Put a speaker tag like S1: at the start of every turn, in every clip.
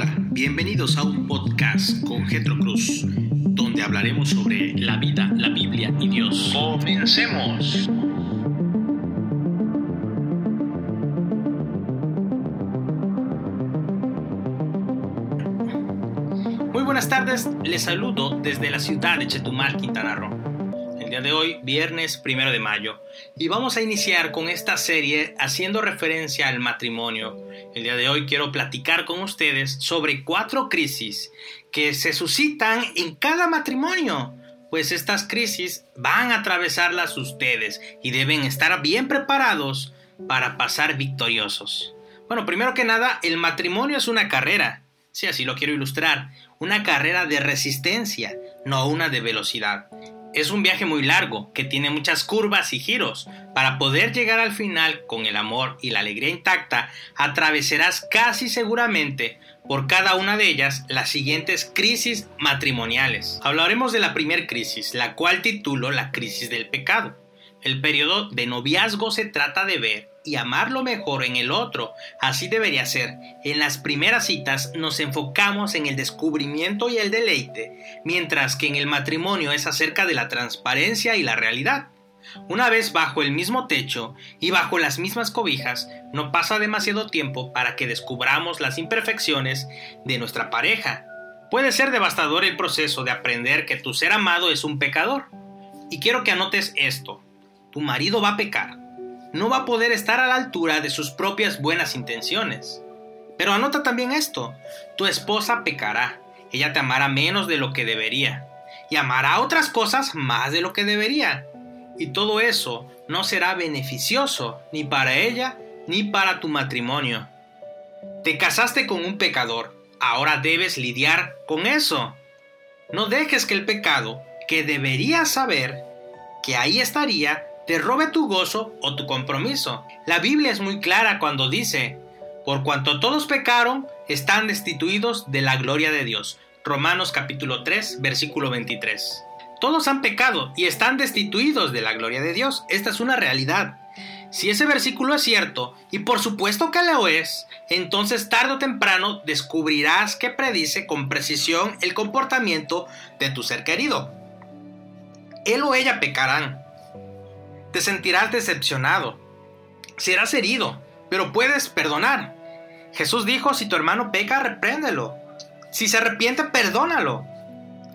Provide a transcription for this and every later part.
S1: Hola, bienvenidos a un podcast con Getro Cruz, donde hablaremos sobre la vida, la Biblia y Dios. Comencemos. Muy buenas tardes, les saludo desde la ciudad de Chetumal, Quintana Roo el día de hoy, viernes primero de mayo, y vamos a iniciar con esta serie haciendo referencia al matrimonio. El día de hoy quiero platicar con ustedes sobre cuatro crisis que se suscitan en cada matrimonio, pues estas crisis van a atravesarlas ustedes y deben estar bien preparados para pasar victoriosos. Bueno, primero que nada, el matrimonio es una carrera, si así lo quiero ilustrar, una carrera de resistencia, no una de velocidad. Es un viaje muy largo, que tiene muchas curvas y giros. Para poder llegar al final con el amor y la alegría intacta, atravesarás casi seguramente por cada una de ellas las siguientes crisis matrimoniales. Hablaremos de la primera crisis, la cual titulo la crisis del pecado. El periodo de noviazgo se trata de ver y amar lo mejor en el otro. Así debería ser. En las primeras citas nos enfocamos en el descubrimiento y el deleite, mientras que en el matrimonio es acerca de la transparencia y la realidad. Una vez bajo el mismo techo y bajo las mismas cobijas, no pasa demasiado tiempo para que descubramos las imperfecciones de nuestra pareja. Puede ser devastador el proceso de aprender que tu ser amado es un pecador. Y quiero que anotes esto. Tu marido va a pecar no va a poder estar a la altura de sus propias buenas intenciones. Pero anota también esto, tu esposa pecará, ella te amará menos de lo que debería, y amará otras cosas más de lo que debería. Y todo eso no será beneficioso ni para ella ni para tu matrimonio. Te casaste con un pecador, ahora debes lidiar con eso. No dejes que el pecado, que deberías saber que ahí estaría, te robe tu gozo o tu compromiso. La Biblia es muy clara cuando dice, por cuanto todos pecaron, están destituidos de la gloria de Dios. Romanos capítulo 3, versículo 23. Todos han pecado y están destituidos de la gloria de Dios. Esta es una realidad. Si ese versículo es cierto, y por supuesto que lo es, entonces tarde o temprano descubrirás que predice con precisión el comportamiento de tu ser querido. Él o ella pecarán, te sentirás decepcionado. Serás herido, pero puedes perdonar. Jesús dijo, si tu hermano peca, repréndelo. Si se arrepiente, perdónalo.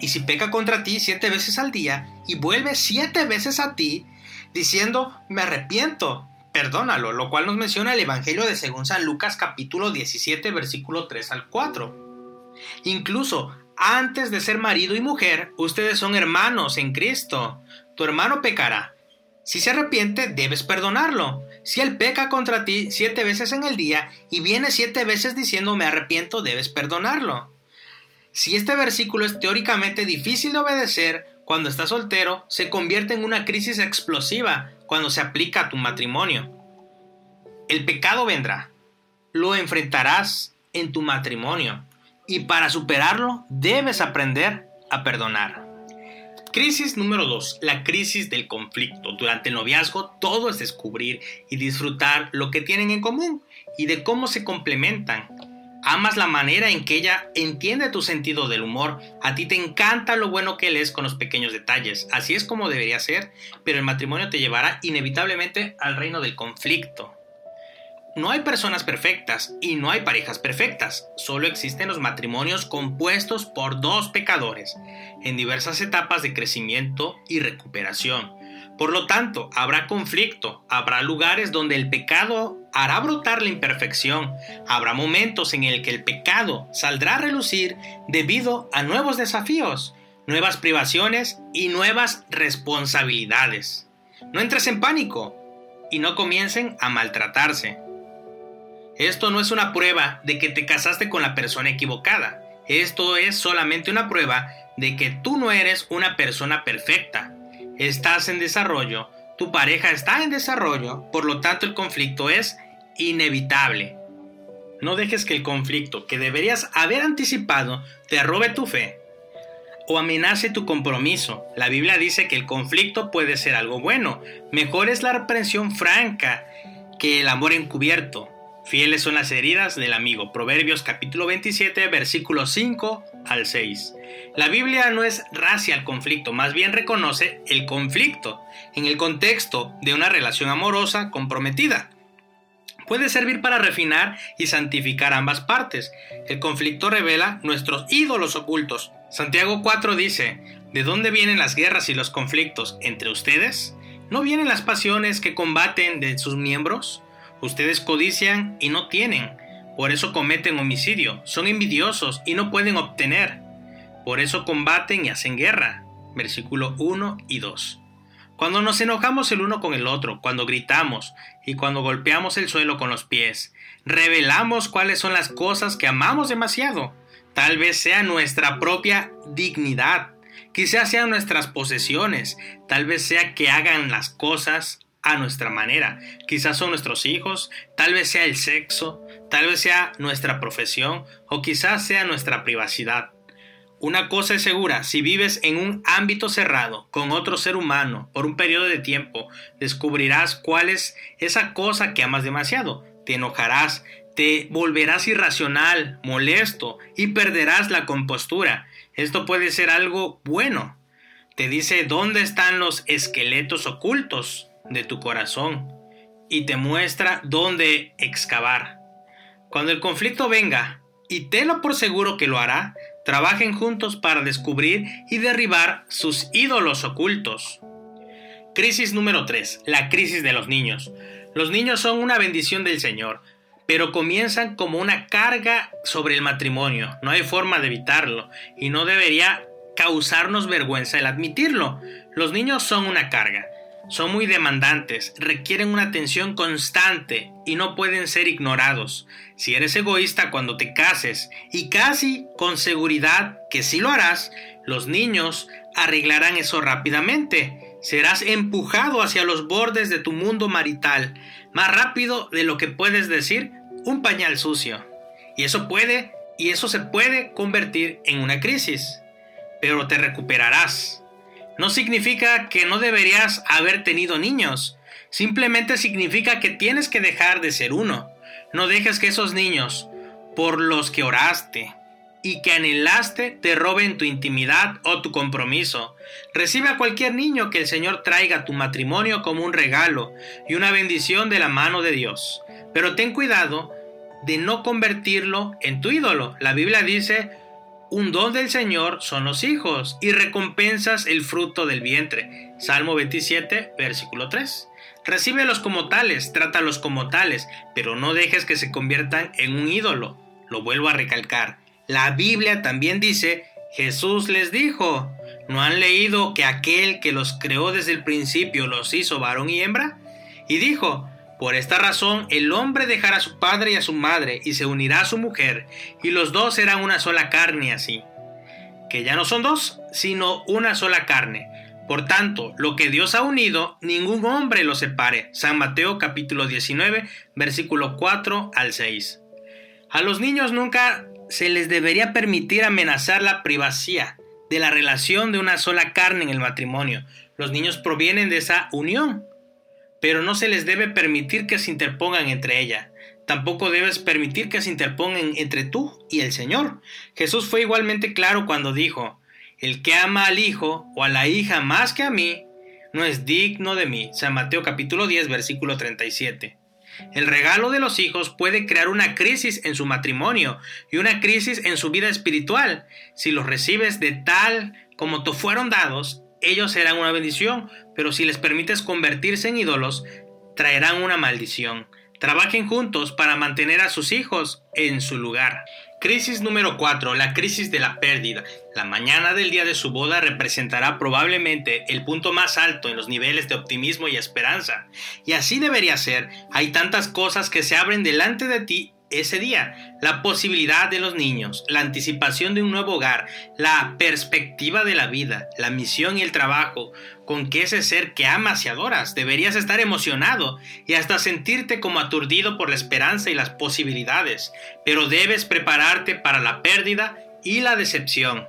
S1: Y si peca contra ti siete veces al día y vuelve siete veces a ti, diciendo, me arrepiento, perdónalo, lo cual nos menciona el Evangelio de según San Lucas capítulo 17 versículo 3 al 4. Incluso antes de ser marido y mujer, ustedes son hermanos en Cristo. Tu hermano pecará, si se arrepiente, debes perdonarlo. Si él peca contra ti siete veces en el día y viene siete veces diciendo me arrepiento, debes perdonarlo. Si este versículo es teóricamente difícil de obedecer, cuando estás soltero, se convierte en una crisis explosiva cuando se aplica a tu matrimonio. El pecado vendrá. Lo enfrentarás en tu matrimonio. Y para superarlo, debes aprender a perdonar. Crisis número 2. La crisis del conflicto. Durante el noviazgo todo es descubrir y disfrutar lo que tienen en común y de cómo se complementan. Amas la manera en que ella entiende tu sentido del humor. A ti te encanta lo bueno que él es con los pequeños detalles. Así es como debería ser, pero el matrimonio te llevará inevitablemente al reino del conflicto. No hay personas perfectas y no hay parejas perfectas, solo existen los matrimonios compuestos por dos pecadores, en diversas etapas de crecimiento y recuperación. Por lo tanto, habrá conflicto, habrá lugares donde el pecado hará brotar la imperfección, habrá momentos en el que el pecado saldrá a relucir debido a nuevos desafíos, nuevas privaciones y nuevas responsabilidades. No entres en pánico y no comiencen a maltratarse. Esto no es una prueba de que te casaste con la persona equivocada. Esto es solamente una prueba de que tú no eres una persona perfecta. Estás en desarrollo, tu pareja está en desarrollo, por lo tanto el conflicto es inevitable. No dejes que el conflicto que deberías haber anticipado te robe tu fe o amenace tu compromiso. La Biblia dice que el conflicto puede ser algo bueno. Mejor es la reprensión franca que el amor encubierto. Fieles son las heridas del amigo. Proverbios capítulo 27, versículos 5 al 6. La Biblia no es racia al conflicto, más bien reconoce el conflicto en el contexto de una relación amorosa comprometida. Puede servir para refinar y santificar ambas partes. El conflicto revela nuestros ídolos ocultos. Santiago 4 dice, ¿de dónde vienen las guerras y los conflictos entre ustedes? ¿No vienen las pasiones que combaten de sus miembros? Ustedes codician y no tienen, por eso cometen homicidio, son envidiosos y no pueden obtener, por eso combaten y hacen guerra. Versículo 1 y 2. Cuando nos enojamos el uno con el otro, cuando gritamos y cuando golpeamos el suelo con los pies, revelamos cuáles son las cosas que amamos demasiado. Tal vez sea nuestra propia dignidad, quizás sean nuestras posesiones, tal vez sea que hagan las cosas a nuestra manera. Quizás son nuestros hijos, tal vez sea el sexo, tal vez sea nuestra profesión o quizás sea nuestra privacidad. Una cosa es segura, si vives en un ámbito cerrado con otro ser humano por un periodo de tiempo, descubrirás cuál es esa cosa que amas demasiado. Te enojarás, te volverás irracional, molesto y perderás la compostura. Esto puede ser algo bueno. Te dice dónde están los esqueletos ocultos de tu corazón y te muestra dónde excavar. Cuando el conflicto venga, y tenlo por seguro que lo hará, trabajen juntos para descubrir y derribar sus ídolos ocultos. Crisis número 3. La crisis de los niños. Los niños son una bendición del Señor, pero comienzan como una carga sobre el matrimonio. No hay forma de evitarlo y no debería causarnos vergüenza el admitirlo. Los niños son una carga. Son muy demandantes, requieren una atención constante y no pueden ser ignorados. Si eres egoísta cuando te cases, y casi con seguridad que si lo harás, los niños arreglarán eso rápidamente. Serás empujado hacia los bordes de tu mundo marital, más rápido de lo que puedes decir un pañal sucio. Y eso puede, y eso se puede convertir en una crisis. Pero te recuperarás no significa que no deberías haber tenido niños. Simplemente significa que tienes que dejar de ser uno. No dejes que esos niños, por los que oraste y que anhelaste, te roben tu intimidad o tu compromiso. Recibe a cualquier niño que el Señor traiga tu matrimonio como un regalo y una bendición de la mano de Dios. Pero ten cuidado de no convertirlo en tu ídolo. La Biblia dice, un don del Señor son los hijos y recompensas el fruto del vientre. Salmo 27, versículo 3. Recíbelos como tales, trátalos como tales, pero no dejes que se conviertan en un ídolo. Lo vuelvo a recalcar. La Biblia también dice, Jesús les dijo, ¿no han leído que aquel que los creó desde el principio los hizo varón y hembra? Y dijo, por esta razón el hombre dejará a su padre y a su madre y se unirá a su mujer, y los dos serán una sola carne así. Que ya no son dos, sino una sola carne. Por tanto, lo que Dios ha unido, ningún hombre lo separe. San Mateo capítulo 19, versículo 4 al 6. A los niños nunca se les debería permitir amenazar la privacidad de la relación de una sola carne en el matrimonio. Los niños provienen de esa unión pero no se les debe permitir que se interpongan entre ella. Tampoco debes permitir que se interpongan entre tú y el Señor. Jesús fue igualmente claro cuando dijo, El que ama al hijo o a la hija más que a mí, no es digno de mí. San Mateo capítulo 10 versículo 37. El regalo de los hijos puede crear una crisis en su matrimonio y una crisis en su vida espiritual. Si los recibes de tal como te fueron dados, ellos serán una bendición, pero si les permites convertirse en ídolos, traerán una maldición. Trabajen juntos para mantener a sus hijos en su lugar. Crisis número 4. La crisis de la pérdida. La mañana del día de su boda representará probablemente el punto más alto en los niveles de optimismo y esperanza. Y así debería ser. Hay tantas cosas que se abren delante de ti ese día, la posibilidad de los niños, la anticipación de un nuevo hogar, la perspectiva de la vida, la misión y el trabajo con que ese ser que amas y adoras deberías estar emocionado y hasta sentirte como aturdido por la esperanza y las posibilidades, pero debes prepararte para la pérdida y la decepción,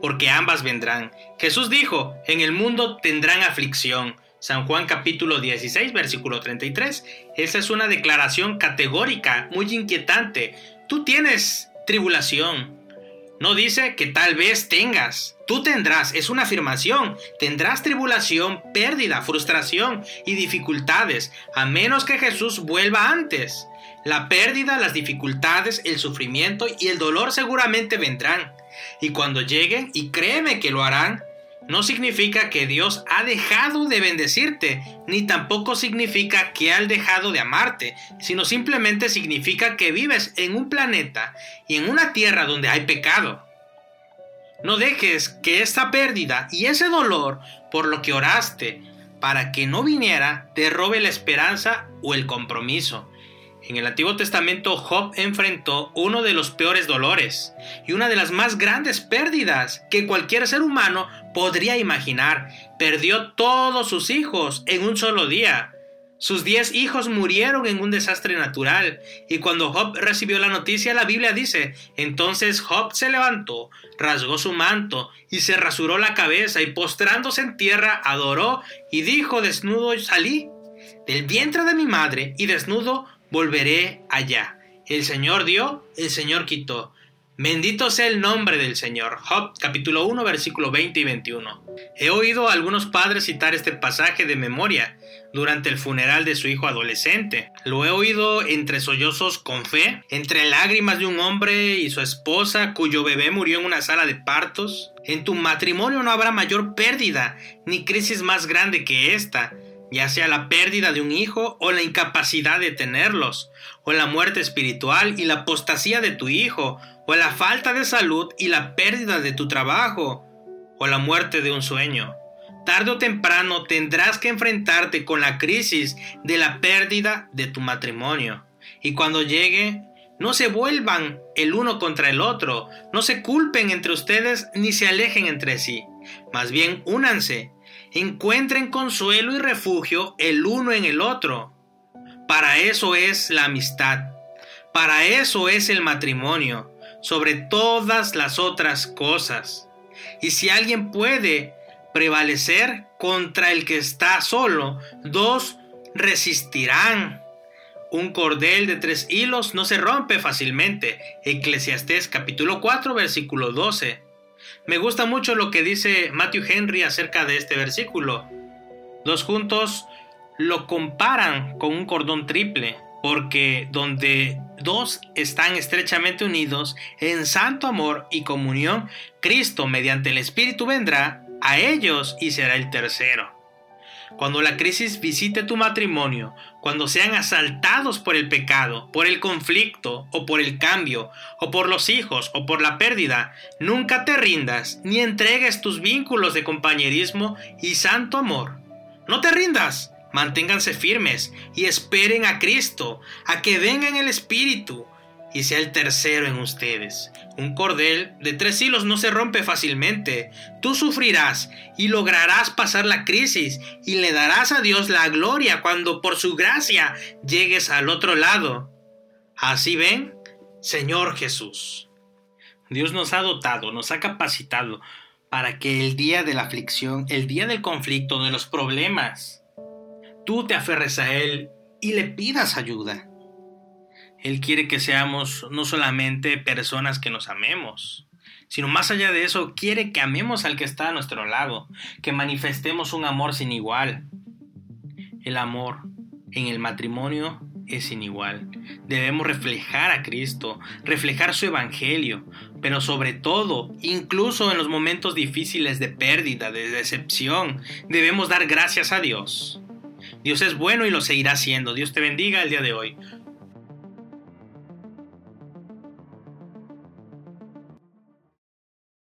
S1: porque ambas vendrán. Jesús dijo, en el mundo tendrán aflicción, San Juan capítulo 16, versículo 33. Esa es una declaración categórica, muy inquietante. Tú tienes tribulación. No dice que tal vez tengas. Tú tendrás, es una afirmación. Tendrás tribulación, pérdida, frustración y dificultades, a menos que Jesús vuelva antes. La pérdida, las dificultades, el sufrimiento y el dolor seguramente vendrán. Y cuando lleguen, y créeme que lo harán, no significa que Dios ha dejado de bendecirte, ni tampoco significa que ha dejado de amarte, sino simplemente significa que vives en un planeta y en una tierra donde hay pecado. No dejes que esta pérdida y ese dolor por lo que oraste para que no viniera te robe la esperanza o el compromiso. En el Antiguo Testamento Job enfrentó uno de los peores dolores y una de las más grandes pérdidas que cualquier ser humano podría imaginar. Perdió todos sus hijos en un solo día. Sus diez hijos murieron en un desastre natural, y cuando Job recibió la noticia, la Biblia dice, entonces Job se levantó, rasgó su manto, y se rasuró la cabeza, y postrándose en tierra, adoró, y dijo, desnudo salí del vientre de mi madre, y desnudo volveré allá. El Señor dio, el Señor quitó. Bendito sea el nombre del Señor. Job capítulo 1 versículo 20 y 21. He oído a algunos padres citar este pasaje de memoria durante el funeral de su hijo adolescente. Lo he oído entre sollozos con fe, entre lágrimas de un hombre y su esposa cuyo bebé murió en una sala de partos. En tu matrimonio no habrá mayor pérdida ni crisis más grande que esta ya sea la pérdida de un hijo o la incapacidad de tenerlos, o la muerte espiritual y la apostasía de tu hijo, o la falta de salud y la pérdida de tu trabajo, o la muerte de un sueño. Tarde o temprano tendrás que enfrentarte con la crisis de la pérdida de tu matrimonio. Y cuando llegue, no se vuelvan el uno contra el otro, no se culpen entre ustedes ni se alejen entre sí. Más bien únanse encuentren consuelo y refugio el uno en el otro. Para eso es la amistad, para eso es el matrimonio, sobre todas las otras cosas. Y si alguien puede prevalecer contra el que está solo, dos resistirán. Un cordel de tres hilos no se rompe fácilmente. Eclesiastés capítulo 4 versículo 12. Me gusta mucho lo que dice Matthew Henry acerca de este versículo. Dos juntos lo comparan con un cordón triple, porque donde dos están estrechamente unidos en santo amor y comunión, Cristo mediante el Espíritu vendrá a ellos y será el tercero. Cuando la crisis visite tu matrimonio, cuando sean asaltados por el pecado, por el conflicto, o por el cambio, o por los hijos, o por la pérdida, nunca te rindas ni entregues tus vínculos de compañerismo y santo amor. No te rindas, manténganse firmes y esperen a Cristo, a que venga en el Espíritu, y sea el tercero en ustedes. Un cordel de tres hilos no se rompe fácilmente. Tú sufrirás y lograrás pasar la crisis y le darás a Dios la gloria cuando por su gracia llegues al otro lado. Así ven, Señor Jesús. Dios nos ha dotado, nos ha capacitado para que el día de la aflicción, el día del conflicto, de los problemas, tú te aferres a Él y le pidas ayuda. Él quiere que seamos no solamente personas que nos amemos, sino más allá de eso, quiere que amemos al que está a nuestro lado, que manifestemos un amor sin igual. El amor en el matrimonio es sin igual. Debemos reflejar a Cristo, reflejar su Evangelio, pero sobre todo, incluso en los momentos difíciles de pérdida, de decepción, debemos dar gracias a Dios. Dios es bueno y lo seguirá siendo. Dios te bendiga el día de hoy.